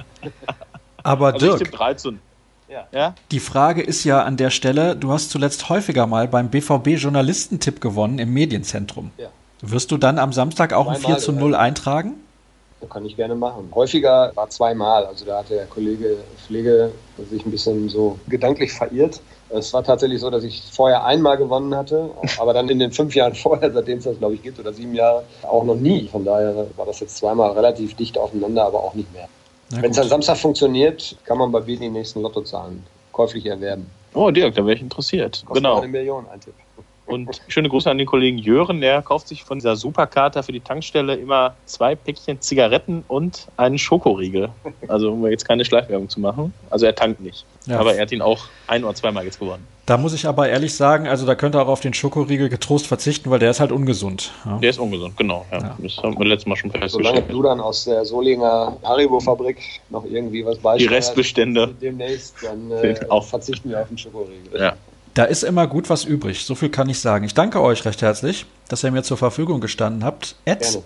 Aber also Dirk, 3 zu ja. Die Frage ist ja an der Stelle, du hast zuletzt häufiger mal beim BVB Journalistentipp gewonnen im Medienzentrum. Ja. Wirst du dann am Samstag auch ein 4 zu 0 ja. eintragen? Das kann ich gerne machen. Häufiger war zweimal. Also da hat der Kollege Pflege sich ein bisschen so gedanklich verirrt. Es war tatsächlich so, dass ich vorher einmal gewonnen hatte, aber dann in den fünf Jahren vorher, seitdem es das glaube ich gibt, oder sieben Jahre, auch noch nie. Von daher war das jetzt zweimal relativ dicht aufeinander, aber auch nicht mehr. Wenn es am Samstag funktioniert, kann man bei Bini die nächsten Lottozahlen käuflich erwerben. Oh, Dirk, da wäre ich interessiert. Kostet genau. Eine Million, ein Tipp. Und schöne Grüße an den Kollegen Jören, der kauft sich von dieser Superkarte für die Tankstelle immer zwei Päckchen Zigaretten und einen Schokoriegel. Also um jetzt keine Schleichwerbung zu machen. Also er tankt nicht. Ja. Aber er hat ihn auch ein oder zweimal jetzt gewonnen. Da muss ich aber ehrlich sagen, also da könnte er auch auf den Schokoriegel getrost verzichten, weil der ist halt ungesund. Ja. Der ist ungesund, genau. Ja. ja. Das haben wir letztes Mal schon festgestellt. Solange du dann aus der Solinger Haribo-Fabrik noch irgendwie was beispielst. Die Restbestände. Demnächst, dann äh, auch verzichten wir auf den Schokoriegel. Ja. Da ist immer gut was übrig. So viel kann ich sagen. Ich danke euch recht herzlich, dass ihr mir zur Verfügung gestanden habt.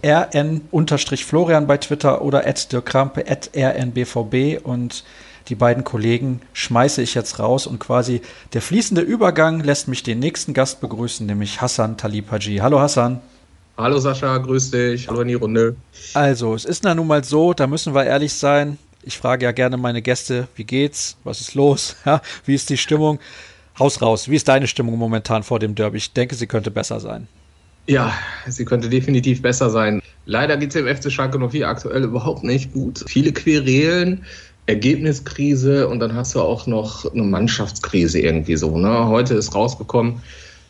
rn-florian bei Twitter oder dirkrampe rnbvb und die beiden Kollegen schmeiße ich jetzt raus und quasi der fließende Übergang lässt mich den nächsten Gast begrüßen, nämlich Hassan Talipaji. Hallo Hassan. Hallo Sascha, grüß dich. Hallo in die Runde. Also, es ist na nun mal so, da müssen wir ehrlich sein. Ich frage ja gerne meine Gäste, wie geht's? Was ist los? Ja, wie ist die Stimmung? Haus raus. Wie ist deine Stimmung momentan vor dem Derby? Ich denke, sie könnte besser sein. Ja, sie könnte definitiv besser sein. Leider geht es dem FC Schalke 04 aktuell überhaupt nicht gut. Viele Querelen, Ergebniskrise und dann hast du auch noch eine Mannschaftskrise irgendwie so. Ne? Heute ist rausgekommen,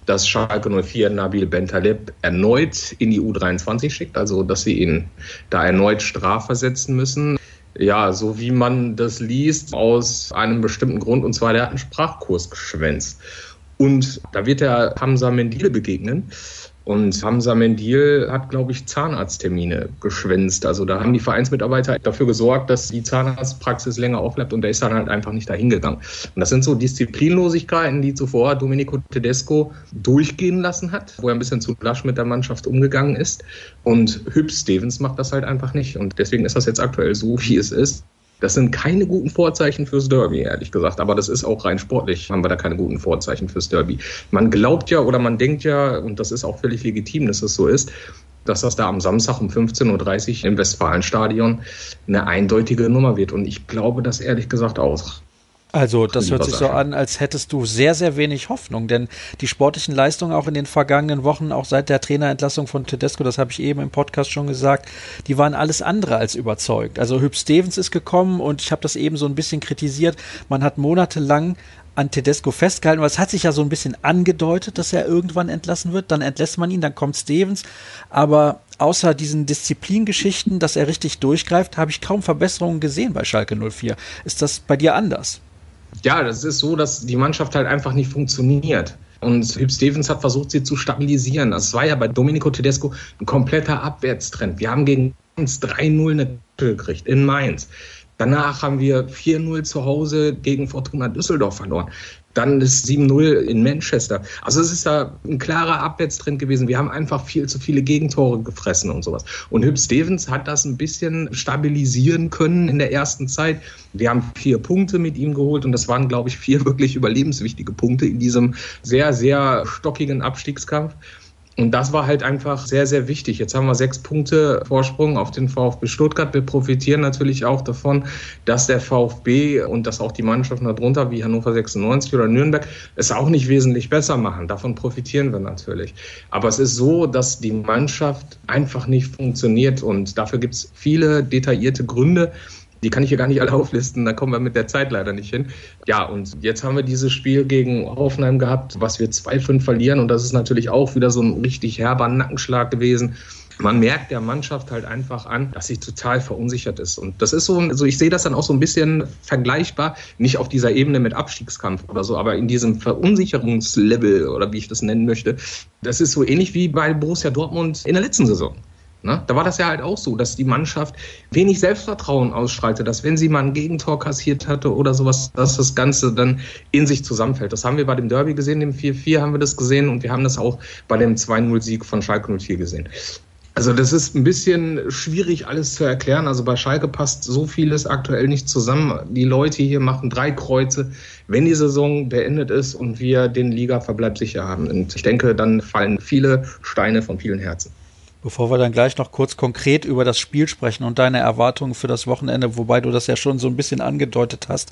dass Schalke 04 Nabil Bentaleb erneut in die U23 schickt, also dass sie ihn da erneut strafversetzen müssen. Ja, so wie man das liest, aus einem bestimmten Grund, und zwar der hat einen Sprachkurs geschwänzt. Und da wird er Hamza Mendile begegnen. Und Hamza Mendil hat, glaube ich, Zahnarzttermine geschwänzt. Also da haben die Vereinsmitarbeiter dafür gesorgt, dass die Zahnarztpraxis länger aufbleibt und der ist dann halt einfach nicht dahin gegangen. Und das sind so Disziplinlosigkeiten, die zuvor Domenico Tedesco durchgehen lassen hat, wo er ein bisschen zu lasch mit der Mannschaft umgegangen ist. Und Hüb Stevens macht das halt einfach nicht. Und deswegen ist das jetzt aktuell so, wie es ist. Das sind keine guten Vorzeichen fürs Derby, ehrlich gesagt. Aber das ist auch rein sportlich, haben wir da keine guten Vorzeichen fürs Derby. Man glaubt ja oder man denkt ja, und das ist auch völlig legitim, dass das so ist, dass das da am Samstag um 15.30 Uhr im Westfalenstadion eine eindeutige Nummer wird. Und ich glaube das ehrlich gesagt auch. Also das hört sich so an, als hättest du sehr, sehr wenig Hoffnung, denn die sportlichen Leistungen auch in den vergangenen Wochen, auch seit der Trainerentlassung von Tedesco, das habe ich eben im Podcast schon gesagt, die waren alles andere als überzeugt. Also Hüb Stevens ist gekommen und ich habe das eben so ein bisschen kritisiert. Man hat monatelang an Tedesco festgehalten, weil es hat sich ja so ein bisschen angedeutet, dass er irgendwann entlassen wird. Dann entlässt man ihn, dann kommt Stevens. Aber außer diesen Disziplingeschichten, dass er richtig durchgreift, habe ich kaum Verbesserungen gesehen bei Schalke 04. Ist das bei dir anders? Ja, das ist so, dass die Mannschaft halt einfach nicht funktioniert. Und Hüb Stevens hat versucht, sie zu stabilisieren. Das war ja bei Domenico Tedesco ein kompletter Abwärtstrend. Wir haben gegen uns 3-0 eine gekriegt in Mainz. Danach haben wir 4-0 zu Hause gegen Fortuna Düsseldorf verloren. Dann das 7-0 in Manchester. Also es ist da ein klarer Abwärtstrend gewesen. Wir haben einfach viel zu viele Gegentore gefressen und sowas. Und Hüb Stevens hat das ein bisschen stabilisieren können in der ersten Zeit. Wir haben vier Punkte mit ihm geholt und das waren, glaube ich, vier wirklich überlebenswichtige Punkte in diesem sehr, sehr stockigen Abstiegskampf. Und das war halt einfach sehr, sehr wichtig. Jetzt haben wir sechs Punkte Vorsprung auf den VfB Stuttgart. Wir profitieren natürlich auch davon, dass der VfB und dass auch die Mannschaften darunter wie Hannover 96 oder Nürnberg es auch nicht wesentlich besser machen. Davon profitieren wir natürlich. Aber es ist so, dass die Mannschaft einfach nicht funktioniert und dafür gibt es viele detaillierte Gründe. Die kann ich hier gar nicht alle auflisten, da kommen wir mit der Zeit leider nicht hin. Ja, und jetzt haben wir dieses Spiel gegen Hoffenheim gehabt, was wir 2-5 verlieren. Und das ist natürlich auch wieder so ein richtig herber Nackenschlag gewesen. Man merkt der Mannschaft halt einfach an, dass sie total verunsichert ist. Und das ist so, also ich sehe das dann auch so ein bisschen vergleichbar, nicht auf dieser Ebene mit Abstiegskampf oder so, aber in diesem Verunsicherungslevel oder wie ich das nennen möchte. Das ist so ähnlich wie bei Borussia Dortmund in der letzten Saison. Ne? Da war das ja halt auch so, dass die Mannschaft wenig Selbstvertrauen ausstrahlte, dass wenn sie mal ein Gegentor kassiert hatte oder sowas, dass das Ganze dann in sich zusammenfällt. Das haben wir bei dem Derby gesehen, dem 4-4 haben wir das gesehen und wir haben das auch bei dem 2-0-Sieg von Schalke 04 gesehen. Also das ist ein bisschen schwierig alles zu erklären. Also bei Schalke passt so vieles aktuell nicht zusammen. Die Leute hier machen drei Kreuze, wenn die Saison beendet ist und wir den Liga-Verbleib sicher haben. Und ich denke, dann fallen viele Steine von vielen Herzen. Bevor wir dann gleich noch kurz konkret über das Spiel sprechen und deine Erwartungen für das Wochenende, wobei du das ja schon so ein bisschen angedeutet hast.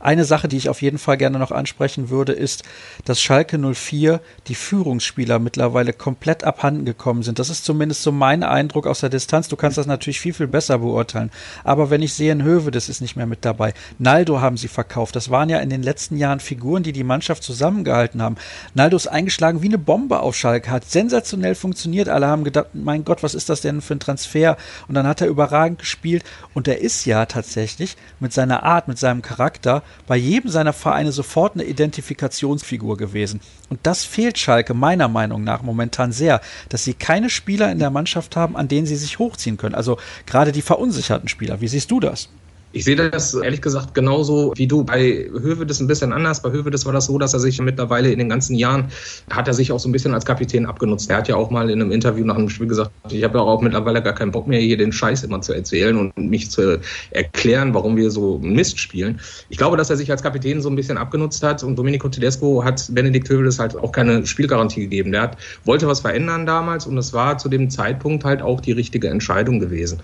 Eine Sache, die ich auf jeden Fall gerne noch ansprechen würde, ist, dass Schalke 04 die Führungsspieler mittlerweile komplett abhanden gekommen sind. Das ist zumindest so mein Eindruck aus der Distanz. Du kannst das natürlich viel, viel besser beurteilen. Aber wenn ich sehe, Höwe, das ist nicht mehr mit dabei. Naldo haben sie verkauft. Das waren ja in den letzten Jahren Figuren, die die Mannschaft zusammengehalten haben. Naldo ist eingeschlagen wie eine Bombe auf Schalke, hat sensationell funktioniert. Alle haben gedacht, mein Gott, was ist das denn für ein Transfer? Und dann hat er überragend gespielt und er ist ja tatsächlich mit seiner Art, mit seinem Charakter bei jedem seiner Vereine sofort eine Identifikationsfigur gewesen. Und das fehlt Schalke meiner Meinung nach momentan sehr, dass sie keine Spieler in der Mannschaft haben, an denen sie sich hochziehen können. Also gerade die verunsicherten Spieler. Wie siehst du das? Ich sehe das ehrlich gesagt genauso wie du. Bei Hövedes ein bisschen anders. Bei Hövedes war das so, dass er sich mittlerweile in den ganzen Jahren hat er sich auch so ein bisschen als Kapitän abgenutzt. Er hat ja auch mal in einem Interview nach einem Spiel gesagt, ich habe auch mittlerweile gar keinen Bock mehr, hier den Scheiß immer zu erzählen und mich zu erklären, warum wir so Mist spielen. Ich glaube, dass er sich als Kapitän so ein bisschen abgenutzt hat und Domenico Tedesco hat Benedikt Hövedes halt auch keine Spielgarantie gegeben. Der hat, wollte was verändern damals und es war zu dem Zeitpunkt halt auch die richtige Entscheidung gewesen.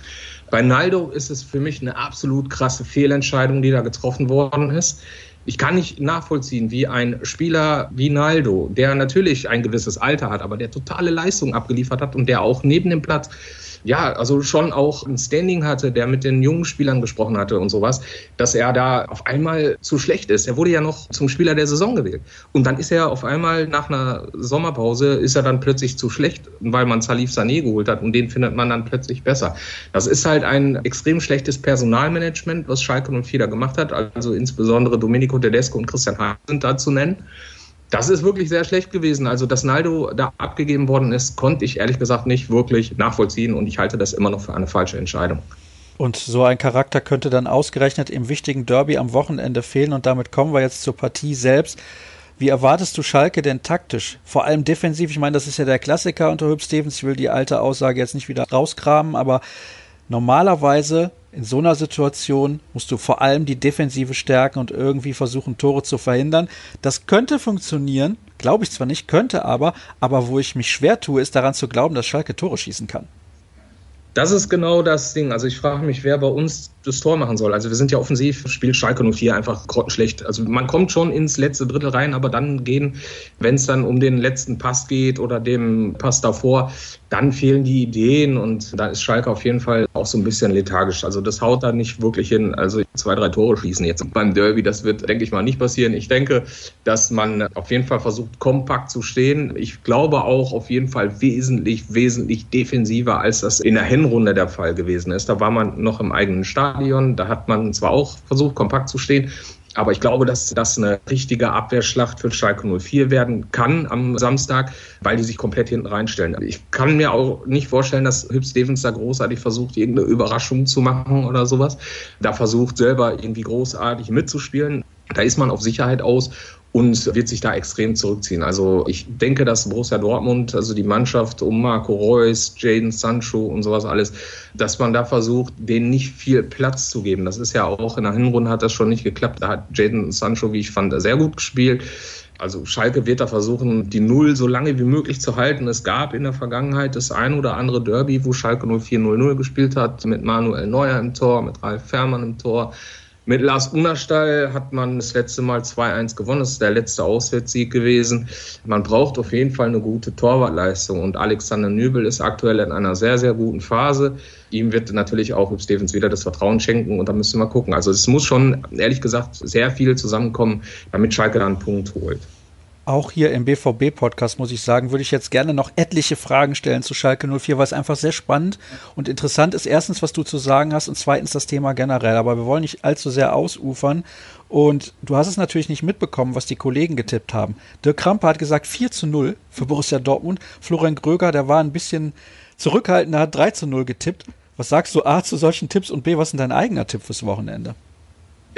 Bei Naldo ist es für mich eine absolut krasse Fehlentscheidung, die da getroffen worden ist. Ich kann nicht nachvollziehen, wie ein Spieler wie Naldo, der natürlich ein gewisses Alter hat, aber der totale Leistung abgeliefert hat und der auch neben dem Platz ja, also schon auch ein Standing hatte, der mit den jungen Spielern gesprochen hatte und sowas, dass er da auf einmal zu schlecht ist. Er wurde ja noch zum Spieler der Saison gewählt. Und dann ist er auf einmal nach einer Sommerpause, ist er dann plötzlich zu schlecht, weil man Salif Sané geholt hat und den findet man dann plötzlich besser. Das ist halt ein extrem schlechtes Personalmanagement, was Schalke und Fieder gemacht hat. Also insbesondere Domenico Tedesco und Christian Hahn sind da zu nennen. Das ist wirklich sehr schlecht gewesen. Also, dass Naldo da abgegeben worden ist, konnte ich ehrlich gesagt nicht wirklich nachvollziehen und ich halte das immer noch für eine falsche Entscheidung. Und so ein Charakter könnte dann ausgerechnet im wichtigen Derby am Wochenende fehlen und damit kommen wir jetzt zur Partie selbst. Wie erwartest du Schalke denn taktisch? Vor allem defensiv. Ich meine, das ist ja der Klassiker unter Hüb Stevens. Ich will die alte Aussage jetzt nicht wieder rauskramen, aber normalerweise in so einer Situation musst du vor allem die Defensive stärken und irgendwie versuchen, Tore zu verhindern. Das könnte funktionieren, glaube ich zwar nicht, könnte aber, aber wo ich mich schwer tue, ist daran zu glauben, dass Schalke Tore schießen kann. Das ist genau das Ding. Also ich frage mich, wer bei uns das Tor machen soll. Also wir sind ja offensiv, spielt Schalke 04 einfach grottenschlecht. Also man kommt schon ins letzte Drittel rein, aber dann gehen, wenn es dann um den letzten Pass geht oder dem Pass davor, dann fehlen die Ideen und da ist Schalke auf jeden Fall auch so ein bisschen lethargisch. Also das haut da nicht wirklich hin. Also zwei, drei Tore schießen jetzt beim Derby, das wird, denke ich mal, nicht passieren. Ich denke, dass man auf jeden Fall versucht, kompakt zu stehen. Ich glaube auch auf jeden Fall wesentlich, wesentlich defensiver, als das in der Hinrunde der Fall gewesen ist. Da war man noch im eigenen Stadion. Da hat man zwar auch versucht, kompakt zu stehen, aber ich glaube, dass das eine richtige Abwehrschlacht für Schalke 04 werden kann am Samstag, weil die sich komplett hinten reinstellen. Ich kann mir auch nicht vorstellen, dass Hüb Stevens da großartig versucht, irgendeine Überraschung zu machen oder sowas. Da versucht selber irgendwie großartig mitzuspielen. Da ist man auf Sicherheit aus und wird sich da extrem zurückziehen. Also ich denke, dass Borussia Dortmund, also die Mannschaft um Marco Reus, Jaden Sancho und sowas alles, dass man da versucht, denen nicht viel Platz zu geben. Das ist ja auch in der Hinrunde hat das schon nicht geklappt. Da hat Jaden Sancho, wie ich fand, sehr gut gespielt. Also Schalke wird da versuchen, die Null so lange wie möglich zu halten. Es gab in der Vergangenheit das ein oder andere Derby, wo Schalke 04-0-0 gespielt hat, mit Manuel Neuer im Tor, mit Ralf Fährmann im Tor. Mit Lars Unerstall hat man das letzte Mal 2-1 gewonnen. Das ist der letzte Auswärtssieg gewesen. Man braucht auf jeden Fall eine gute Torwartleistung. Und Alexander Nübel ist aktuell in einer sehr, sehr guten Phase. Ihm wird natürlich auch Hüb Stevens wieder das Vertrauen schenken. Und da müssen wir gucken. Also es muss schon, ehrlich gesagt, sehr viel zusammenkommen, damit Schalke da einen Punkt holt. Auch hier im BVB-Podcast, muss ich sagen, würde ich jetzt gerne noch etliche Fragen stellen zu Schalke 04, weil es einfach sehr spannend und interessant ist. Erstens, was du zu sagen hast und zweitens das Thema generell. Aber wir wollen nicht allzu sehr ausufern. Und du hast es natürlich nicht mitbekommen, was die Kollegen getippt haben. Dirk Krampe hat gesagt 4 zu 0 für Borussia Dortmund. Florian Gröger, der war ein bisschen zurückhaltender, hat 3 zu 0 getippt. Was sagst du A zu solchen Tipps und B, was ist dein eigener Tipp fürs Wochenende?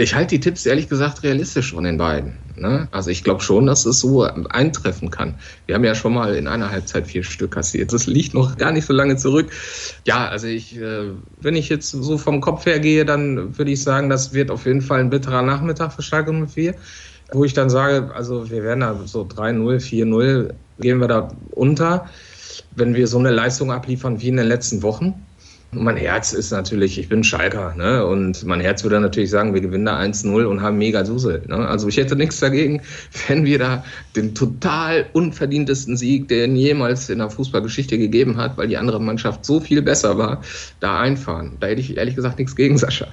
Ich halte die Tipps ehrlich gesagt realistisch von den beiden. Ne? Also ich glaube schon, dass es so eintreffen kann. Wir haben ja schon mal in einer Halbzeit vier Stück kassiert. Das liegt noch gar nicht so lange zurück. Ja, also ich, äh, wenn ich jetzt so vom Kopf her gehe, dann würde ich sagen, das wird auf jeden Fall ein bitterer Nachmittag für Schalke 04. Wo ich dann sage, also wir werden da so 3-0, 4-0, gehen wir da unter, wenn wir so eine Leistung abliefern wie in den letzten Wochen. Mein Herz ist natürlich, ich bin Schalker, ne? Und mein Herz würde natürlich sagen, wir gewinnen da 1-0 und haben mega Dusel. Ne? Also ich hätte nichts dagegen, wenn wir da den total unverdientesten Sieg, den jemals in der Fußballgeschichte gegeben hat, weil die andere Mannschaft so viel besser war, da einfahren. Da hätte ich ehrlich gesagt nichts gegen, Sascha.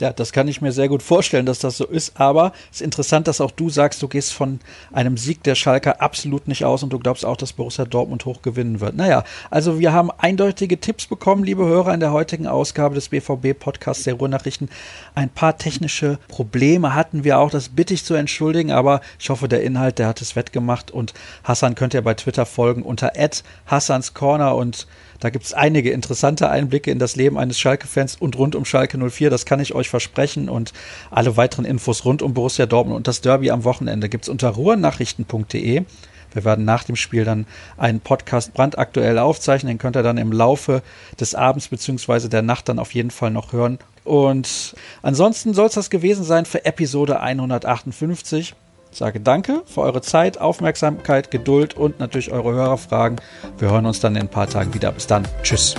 Ja, das kann ich mir sehr gut vorstellen, dass das so ist. Aber es ist interessant, dass auch du sagst, du gehst von einem Sieg der Schalker absolut nicht aus und du glaubst auch, dass Borussia Dortmund hoch gewinnen wird. Naja, also wir haben eindeutige Tipps bekommen, liebe Hörer, in der heutigen Ausgabe des BVB-Podcasts der Ruhrnachrichten. Ein paar technische Probleme hatten wir auch, das bitte ich zu entschuldigen, aber ich hoffe, der Inhalt, der hat es wettgemacht und Hassan könnt ihr bei Twitter folgen unter Hassans Corner und da gibt es einige interessante Einblicke in das Leben eines Schalke-Fans und rund um Schalke 04. Das kann ich euch versprechen. Und alle weiteren Infos rund um Borussia Dortmund und das Derby am Wochenende gibt es unter ruhrnachrichten.de. Wir werden nach dem Spiel dann einen Podcast brandaktuell aufzeichnen. Den könnt ihr dann im Laufe des Abends bzw. der Nacht dann auf jeden Fall noch hören. Und ansonsten soll es das gewesen sein für Episode 158 sage danke für eure Zeit, Aufmerksamkeit, Geduld und natürlich eure Hörerfragen. Wir hören uns dann in ein paar Tagen wieder. Bis dann. Tschüss.